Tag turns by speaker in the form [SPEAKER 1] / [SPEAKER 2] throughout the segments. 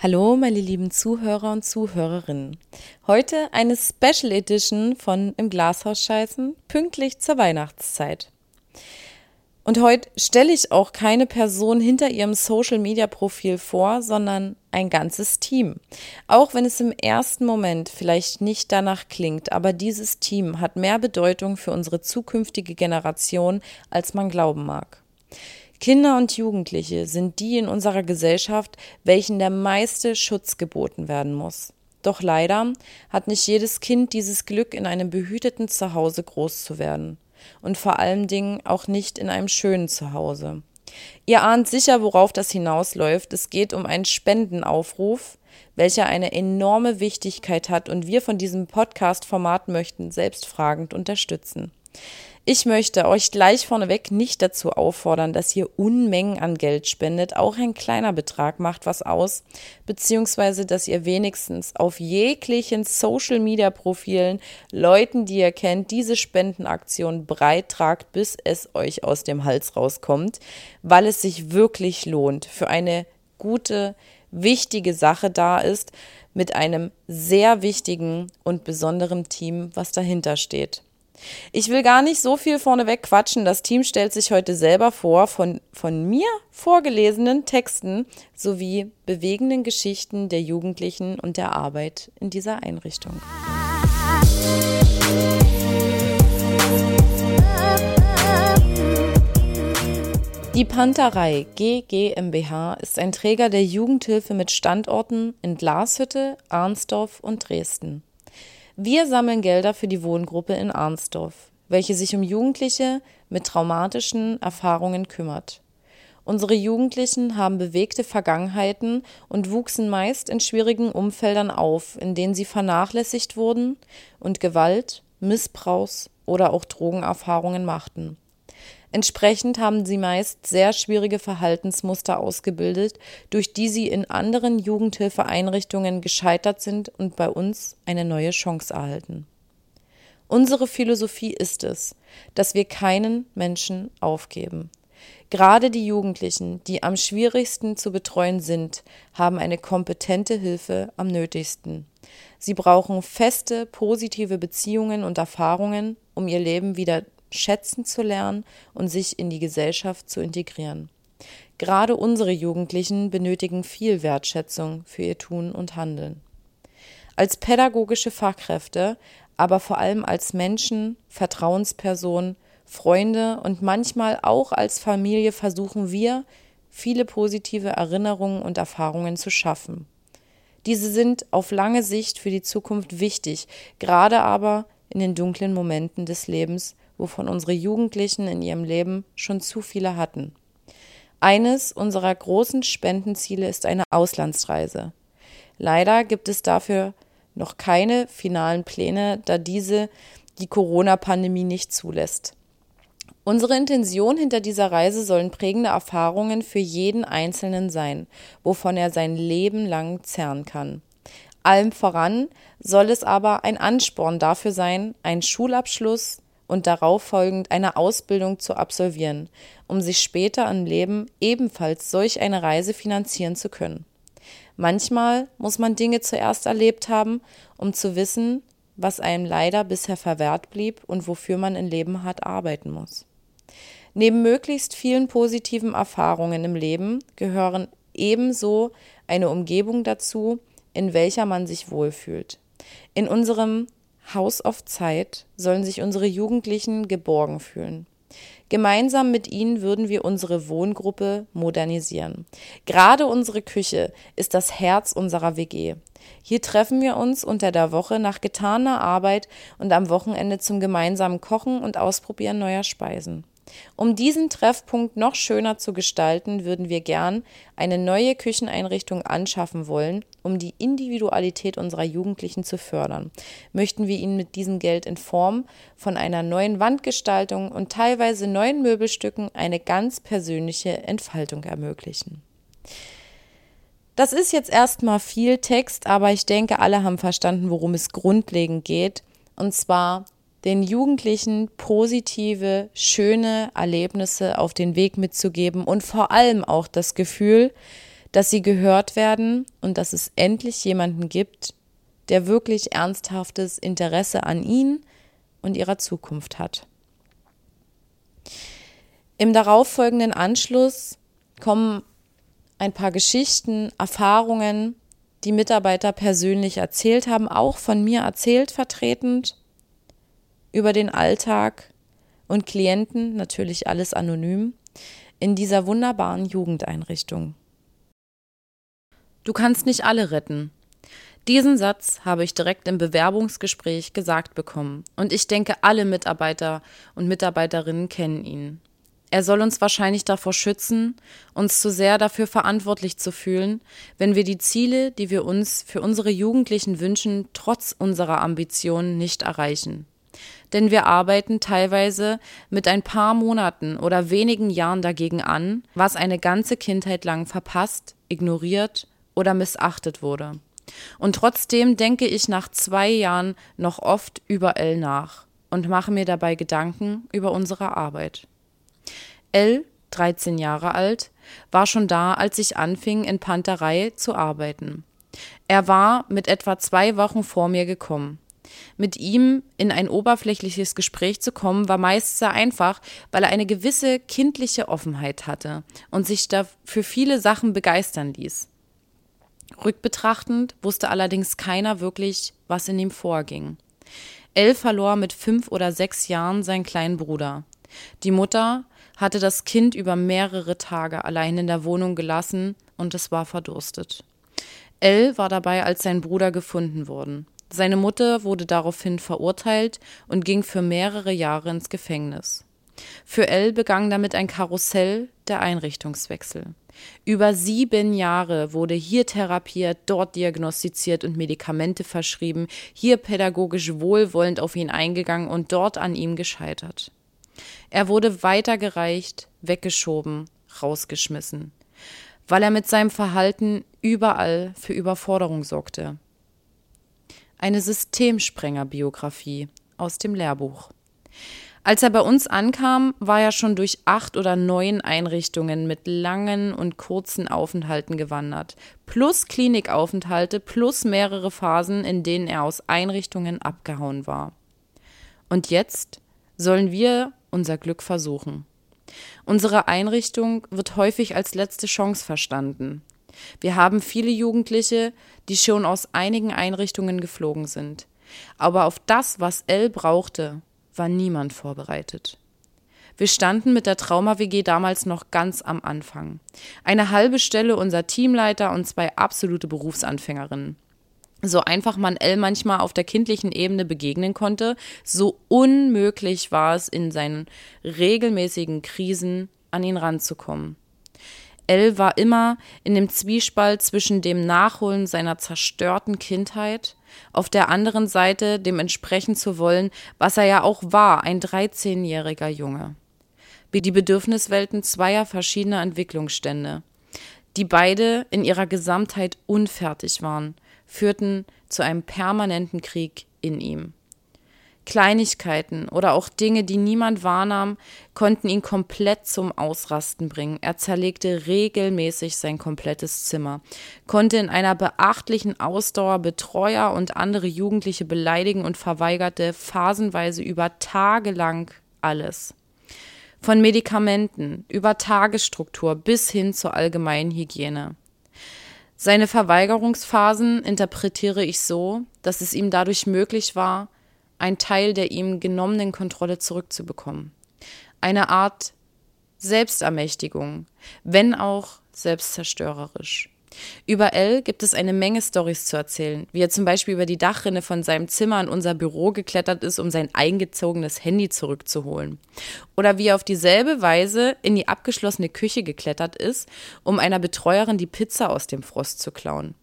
[SPEAKER 1] Hallo, meine lieben Zuhörer und Zuhörerinnen. Heute eine Special Edition von Im Glashaus scheißen, pünktlich zur Weihnachtszeit. Und heute stelle ich auch keine Person hinter ihrem Social Media Profil vor, sondern ein ganzes Team. Auch wenn es im ersten Moment vielleicht nicht danach klingt, aber dieses Team hat mehr Bedeutung für unsere zukünftige Generation, als man glauben mag. Kinder und Jugendliche sind die in unserer Gesellschaft, welchen der meiste Schutz geboten werden muss. Doch leider hat nicht jedes Kind dieses Glück, in einem behüteten Zuhause groß zu werden. Und vor allen Dingen auch nicht in einem schönen Zuhause. Ihr ahnt sicher, worauf das hinausläuft. Es geht um einen Spendenaufruf, welcher eine enorme Wichtigkeit hat und wir von diesem Podcast-Format möchten selbstfragend unterstützen. Ich möchte euch gleich vorneweg nicht dazu auffordern, dass ihr Unmengen an Geld spendet. Auch ein kleiner Betrag macht was aus, beziehungsweise dass ihr wenigstens auf jeglichen Social Media Profilen Leuten, die ihr kennt, diese Spendenaktion breit tragt, bis es euch aus dem Hals rauskommt, weil es sich wirklich lohnt für eine gute, wichtige Sache da ist, mit einem sehr wichtigen und besonderen Team, was dahinter steht. Ich will gar nicht so viel vorneweg quatschen. Das Team stellt sich heute selber vor von, von mir vorgelesenen Texten sowie bewegenden Geschichten der Jugendlichen und der Arbeit in dieser Einrichtung. Die Panterei GGMBH ist ein Träger der Jugendhilfe mit Standorten in Glashütte, Arnsdorf und Dresden. Wir sammeln Gelder für die Wohngruppe in Arnsdorf, welche sich um Jugendliche mit traumatischen Erfahrungen kümmert. Unsere Jugendlichen haben bewegte Vergangenheiten und wuchsen meist in schwierigen Umfeldern auf, in denen sie vernachlässigt wurden und Gewalt, Missbrauchs oder auch Drogenerfahrungen machten. Entsprechend haben sie meist sehr schwierige Verhaltensmuster ausgebildet, durch die sie in anderen Jugendhilfeeinrichtungen gescheitert sind und bei uns eine neue Chance erhalten. Unsere Philosophie ist es, dass wir keinen Menschen aufgeben. Gerade die Jugendlichen, die am schwierigsten zu betreuen sind, haben eine kompetente Hilfe am nötigsten. Sie brauchen feste, positive Beziehungen und Erfahrungen, um ihr Leben wieder schätzen zu lernen und sich in die Gesellschaft zu integrieren. Gerade unsere Jugendlichen benötigen viel Wertschätzung für ihr Tun und Handeln. Als pädagogische Fachkräfte, aber vor allem als Menschen, Vertrauenspersonen, Freunde und manchmal auch als Familie versuchen wir, viele positive Erinnerungen und Erfahrungen zu schaffen. Diese sind auf lange Sicht für die Zukunft wichtig, gerade aber in den dunklen Momenten des Lebens, wovon unsere Jugendlichen in ihrem Leben schon zu viele hatten. Eines unserer großen Spendenziele ist eine Auslandsreise. Leider gibt es dafür noch keine finalen Pläne, da diese die Corona-Pandemie nicht zulässt. Unsere Intention hinter dieser Reise sollen prägende Erfahrungen für jeden Einzelnen sein, wovon er sein Leben lang zerren kann. Allem voran soll es aber ein Ansporn dafür sein, einen Schulabschluss, und darauf folgend eine Ausbildung zu absolvieren, um sich später im Leben ebenfalls solch eine Reise finanzieren zu können. Manchmal muss man Dinge zuerst erlebt haben, um zu wissen, was einem leider bisher verwehrt blieb und wofür man im Leben hart arbeiten muss. Neben möglichst vielen positiven Erfahrungen im Leben gehören ebenso eine Umgebung dazu, in welcher man sich wohlfühlt. In unserem Haus auf Zeit sollen sich unsere Jugendlichen geborgen fühlen. Gemeinsam mit ihnen würden wir unsere Wohngruppe modernisieren. Gerade unsere Küche ist das Herz unserer WG. Hier treffen wir uns unter der Woche nach getaner Arbeit und am Wochenende zum gemeinsamen Kochen und Ausprobieren neuer Speisen. Um diesen Treffpunkt noch schöner zu gestalten, würden wir gern eine neue Kücheneinrichtung anschaffen wollen, um die Individualität unserer Jugendlichen zu fördern. Möchten wir ihnen mit diesem Geld in Form von einer neuen Wandgestaltung und teilweise neuen Möbelstücken eine ganz persönliche Entfaltung ermöglichen. Das ist jetzt erstmal viel Text, aber ich denke, alle haben verstanden, worum es grundlegend geht. Und zwar den Jugendlichen positive, schöne Erlebnisse auf den Weg mitzugeben und vor allem auch das Gefühl, dass sie gehört werden und dass es endlich jemanden gibt, der wirklich ernsthaftes Interesse an ihnen und ihrer Zukunft hat. Im darauffolgenden Anschluss kommen ein paar Geschichten, Erfahrungen, die Mitarbeiter persönlich erzählt haben, auch von mir erzählt vertretend über den Alltag und Klienten, natürlich alles anonym, in dieser wunderbaren Jugendeinrichtung. Du kannst nicht alle retten. Diesen Satz habe ich direkt im Bewerbungsgespräch gesagt bekommen, und ich denke, alle Mitarbeiter und Mitarbeiterinnen kennen ihn. Er soll uns wahrscheinlich davor schützen, uns zu sehr dafür verantwortlich zu fühlen, wenn wir die Ziele, die wir uns für unsere Jugendlichen wünschen, trotz unserer Ambitionen nicht erreichen. Denn wir arbeiten teilweise mit ein paar Monaten oder wenigen Jahren dagegen an, was eine ganze Kindheit lang verpasst, ignoriert oder missachtet wurde. Und trotzdem denke ich nach zwei Jahren noch oft überall nach und mache mir dabei Gedanken über unsere Arbeit. Elle, 13 Jahre alt, war schon da, als ich anfing, in Panterei zu arbeiten. Er war mit etwa zwei Wochen vor mir gekommen. Mit ihm in ein oberflächliches Gespräch zu kommen, war meist sehr einfach, weil er eine gewisse kindliche Offenheit hatte und sich für viele Sachen begeistern ließ. Rückbetrachtend wusste allerdings keiner wirklich, was in ihm vorging. Elle verlor mit fünf oder sechs Jahren seinen kleinen Bruder. Die Mutter hatte das Kind über mehrere Tage allein in der Wohnung gelassen und es war verdurstet. Elle war dabei, als sein Bruder gefunden wurde. Seine Mutter wurde daraufhin verurteilt und ging für mehrere Jahre ins Gefängnis. Für Elle begann damit ein Karussell der Einrichtungswechsel. Über sieben Jahre wurde hier therapiert, dort diagnostiziert und Medikamente verschrieben, hier pädagogisch wohlwollend auf ihn eingegangen und dort an ihm gescheitert. Er wurde weitergereicht, weggeschoben, rausgeschmissen, weil er mit seinem Verhalten überall für Überforderung sorgte. Eine Systemsprenger-Biografie aus dem Lehrbuch. Als er bei uns ankam, war er schon durch acht oder neun Einrichtungen mit langen und kurzen Aufenthalten gewandert, plus Klinikaufenthalte, plus mehrere Phasen, in denen er aus Einrichtungen abgehauen war. Und jetzt sollen wir unser Glück versuchen. Unsere Einrichtung wird häufig als letzte Chance verstanden. Wir haben viele Jugendliche, die schon aus einigen Einrichtungen geflogen sind. Aber auf das, was L brauchte, war niemand vorbereitet. Wir standen mit der Trauma-WG damals noch ganz am Anfang. Eine halbe Stelle unser Teamleiter und zwei absolute Berufsanfängerinnen so einfach man L manchmal auf der kindlichen Ebene begegnen konnte, so unmöglich war es in seinen regelmäßigen Krisen an ihn ranzukommen. L war immer in dem Zwiespalt zwischen dem Nachholen seiner zerstörten Kindheit, auf der anderen Seite dem entsprechen zu wollen, was er ja auch war, ein 13-jähriger Junge. Wie die Bedürfniswelten zweier verschiedener Entwicklungsstände, die beide in ihrer Gesamtheit unfertig waren – führten zu einem permanenten Krieg in ihm. Kleinigkeiten oder auch Dinge, die niemand wahrnahm, konnten ihn komplett zum Ausrasten bringen. Er zerlegte regelmäßig sein komplettes Zimmer, konnte in einer beachtlichen Ausdauer Betreuer und andere Jugendliche beleidigen und verweigerte phasenweise über Tage lang alles. Von Medikamenten über Tagesstruktur bis hin zur allgemeinen Hygiene. Seine Verweigerungsphasen interpretiere ich so, dass es ihm dadurch möglich war, einen Teil der ihm genommenen Kontrolle zurückzubekommen. Eine Art Selbstermächtigung, wenn auch selbstzerstörerisch. Über L gibt es eine Menge Stories zu erzählen, wie er zum Beispiel über die Dachrinne von seinem Zimmer in unser Büro geklettert ist, um sein eingezogenes Handy zurückzuholen. Oder wie er auf dieselbe Weise in die abgeschlossene Küche geklettert ist, um einer Betreuerin die Pizza aus dem Frost zu klauen.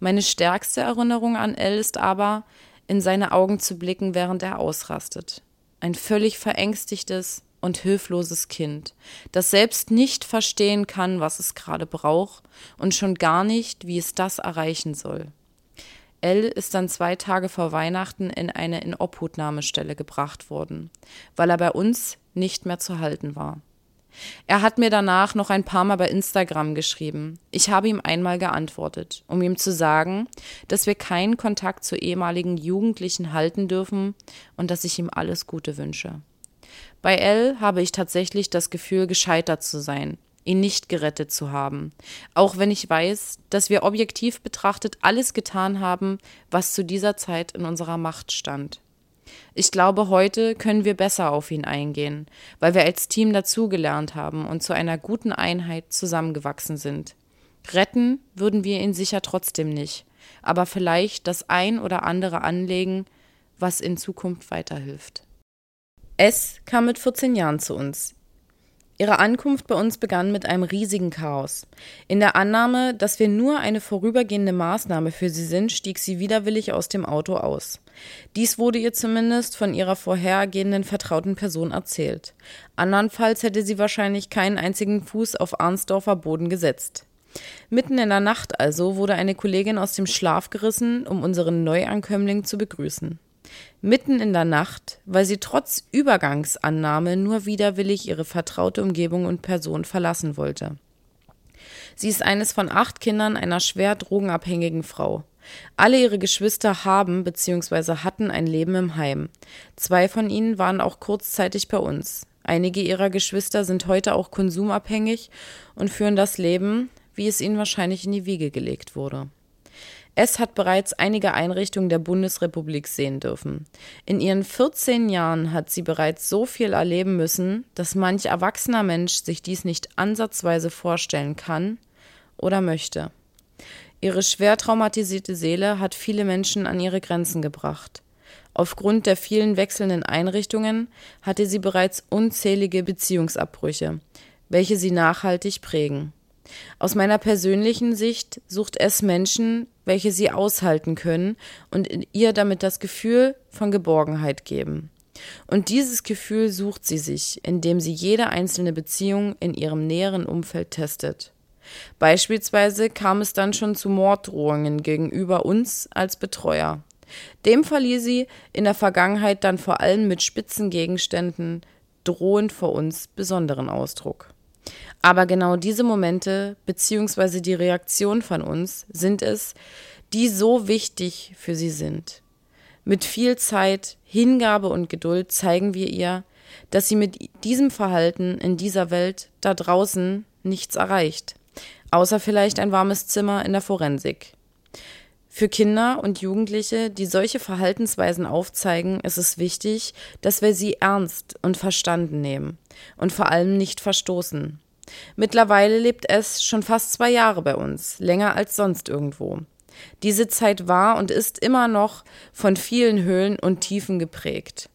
[SPEAKER 1] Meine stärkste Erinnerung an L ist aber, in seine Augen zu blicken, während er ausrastet. Ein völlig verängstigtes, und hilfloses Kind, das selbst nicht verstehen kann, was es gerade braucht und schon gar nicht, wie es das erreichen soll. Elle ist dann zwei Tage vor Weihnachten in eine Inobhutnahmestelle gebracht worden, weil er bei uns nicht mehr zu halten war. Er hat mir danach noch ein paar Mal bei Instagram geschrieben. Ich habe ihm einmal geantwortet, um ihm zu sagen, dass wir keinen Kontakt zu ehemaligen Jugendlichen halten dürfen und dass ich ihm alles Gute wünsche. Bei L habe ich tatsächlich das Gefühl, gescheitert zu sein, ihn nicht gerettet zu haben, auch wenn ich weiß, dass wir objektiv betrachtet alles getan haben, was zu dieser Zeit in unserer Macht stand. Ich glaube, heute können wir besser auf ihn eingehen, weil wir als Team dazugelernt haben und zu einer guten Einheit zusammengewachsen sind. Retten würden wir ihn sicher trotzdem nicht, aber vielleicht das ein oder andere anlegen, was in Zukunft weiterhilft. S kam mit 14 Jahren zu uns. Ihre Ankunft bei uns begann mit einem riesigen Chaos. In der Annahme, dass wir nur eine vorübergehende Maßnahme für sie sind, stieg sie widerwillig aus dem Auto aus. Dies wurde ihr zumindest von ihrer vorhergehenden vertrauten Person erzählt. Andernfalls hätte sie wahrscheinlich keinen einzigen Fuß auf Arnsdorfer Boden gesetzt. Mitten in der Nacht also wurde eine Kollegin aus dem Schlaf gerissen, um unseren Neuankömmling zu begrüßen mitten in der Nacht, weil sie trotz Übergangsannahme nur widerwillig ihre vertraute Umgebung und Person verlassen wollte. Sie ist eines von acht Kindern einer schwer drogenabhängigen Frau. Alle ihre Geschwister haben bzw. hatten ein Leben im Heim. Zwei von ihnen waren auch kurzzeitig bei uns. Einige ihrer Geschwister sind heute auch konsumabhängig und führen das Leben, wie es ihnen wahrscheinlich in die Wiege gelegt wurde. Es hat bereits einige Einrichtungen der Bundesrepublik sehen dürfen. In ihren 14 Jahren hat sie bereits so viel erleben müssen, dass manch erwachsener Mensch sich dies nicht ansatzweise vorstellen kann oder möchte. Ihre schwer traumatisierte Seele hat viele Menschen an ihre Grenzen gebracht. Aufgrund der vielen wechselnden Einrichtungen hatte sie bereits unzählige Beziehungsabbrüche, welche sie nachhaltig prägen. Aus meiner persönlichen Sicht sucht es Menschen, welche sie aushalten können und ihr damit das Gefühl von Geborgenheit geben. Und dieses Gefühl sucht sie sich, indem sie jede einzelne Beziehung in ihrem näheren Umfeld testet. Beispielsweise kam es dann schon zu Morddrohungen gegenüber uns als Betreuer. Dem verlieh sie in der Vergangenheit dann vor allem mit spitzen Gegenständen drohend vor uns besonderen Ausdruck. Aber genau diese Momente beziehungsweise die Reaktion von uns sind es, die so wichtig für sie sind. Mit viel Zeit, Hingabe und Geduld zeigen wir ihr, dass sie mit diesem Verhalten in dieser Welt da draußen nichts erreicht, außer vielleicht ein warmes Zimmer in der Forensik. Für Kinder und Jugendliche, die solche Verhaltensweisen aufzeigen, ist es wichtig, dass wir sie ernst und verstanden nehmen und vor allem nicht verstoßen. Mittlerweile lebt es schon fast zwei Jahre bei uns, länger als sonst irgendwo. Diese Zeit war und ist immer noch von vielen Höhlen und Tiefen geprägt.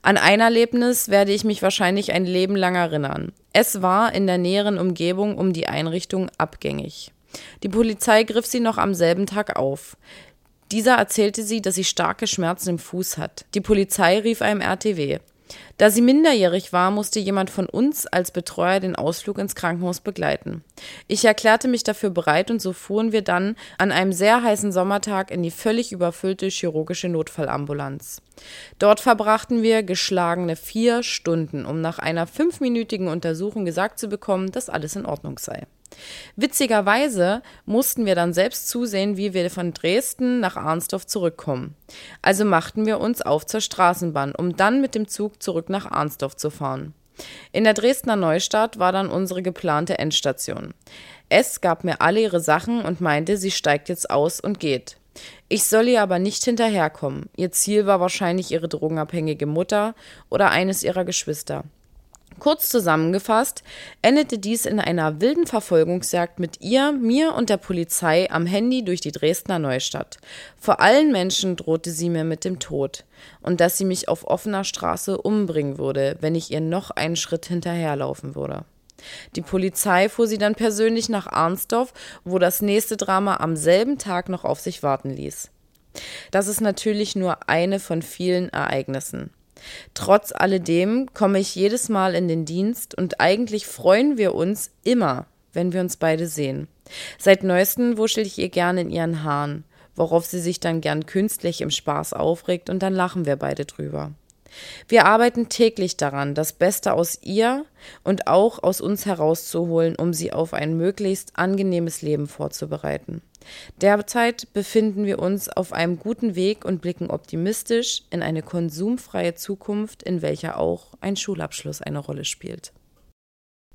[SPEAKER 1] An ein Erlebnis werde ich mich wahrscheinlich ein Leben lang erinnern. Es war in der näheren Umgebung um die Einrichtung abgängig. Die Polizei griff sie noch am selben Tag auf. Dieser erzählte sie, dass sie starke Schmerzen im Fuß hat. Die Polizei rief einem RTW. Da sie minderjährig war, musste jemand von uns als Betreuer den Ausflug ins Krankenhaus begleiten. Ich erklärte mich dafür bereit und so fuhren wir dann an einem sehr heißen Sommertag in die völlig überfüllte chirurgische Notfallambulanz. Dort verbrachten wir geschlagene vier Stunden, um nach einer fünfminütigen Untersuchung gesagt zu bekommen, dass alles in Ordnung sei. Witzigerweise mussten wir dann selbst zusehen, wie wir von Dresden nach Arnsdorf zurückkommen. Also machten wir uns auf zur Straßenbahn, um dann mit dem Zug zurück nach Arnsdorf zu fahren. In der Dresdner Neustadt war dann unsere geplante Endstation. Es gab mir alle ihre Sachen und meinte, sie steigt jetzt aus und geht. Ich soll ihr aber nicht hinterherkommen. Ihr Ziel war wahrscheinlich ihre drogenabhängige Mutter oder eines ihrer Geschwister. Kurz zusammengefasst endete dies in einer wilden Verfolgungsjagd mit ihr, mir und der Polizei am Handy durch die Dresdner Neustadt. Vor allen Menschen drohte sie mir mit dem Tod und dass sie mich auf offener Straße umbringen würde, wenn ich ihr noch einen Schritt hinterherlaufen würde. Die Polizei fuhr sie dann persönlich nach Arnsdorf, wo das nächste Drama am selben Tag noch auf sich warten ließ. Das ist natürlich nur eine von vielen Ereignissen. Trotz alledem komme ich jedes Mal in den Dienst und eigentlich freuen wir uns immer, wenn wir uns beide sehen. Seit neuestem wuschel ich ihr gerne in ihren Haaren, worauf sie sich dann gern künstlich im Spaß aufregt und dann lachen wir beide drüber. Wir arbeiten täglich daran, das Beste aus ihr und auch aus uns herauszuholen, um sie auf ein möglichst angenehmes Leben vorzubereiten. Derzeit befinden wir uns auf einem guten Weg und blicken optimistisch in eine konsumfreie Zukunft, in welcher auch ein Schulabschluss eine Rolle spielt.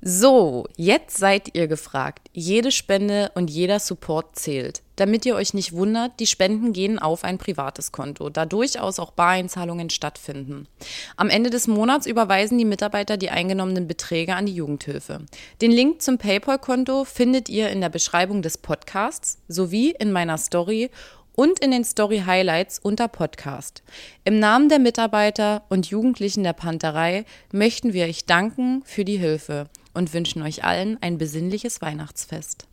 [SPEAKER 1] So, jetzt seid ihr gefragt. Jede Spende und jeder Support zählt. Damit ihr euch nicht wundert, die Spenden gehen auf ein privates Konto, da durchaus auch Bareinzahlungen stattfinden. Am Ende des Monats überweisen die Mitarbeiter die eingenommenen Beträge an die Jugendhilfe. Den Link zum PayPal-Konto findet ihr in der Beschreibung des Podcasts sowie in meiner Story und in den Story Highlights unter Podcast. Im Namen der Mitarbeiter und Jugendlichen der Panterei möchten wir euch danken für die Hilfe und wünschen euch allen ein besinnliches Weihnachtsfest.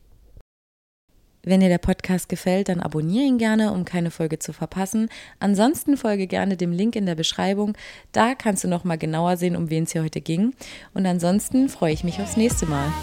[SPEAKER 1] Wenn dir der Podcast gefällt, dann abonniere ihn gerne, um keine Folge zu verpassen. Ansonsten folge gerne dem Link in der Beschreibung. Da kannst du noch mal genauer sehen, um wen es hier heute ging. Und ansonsten freue ich mich aufs nächste Mal.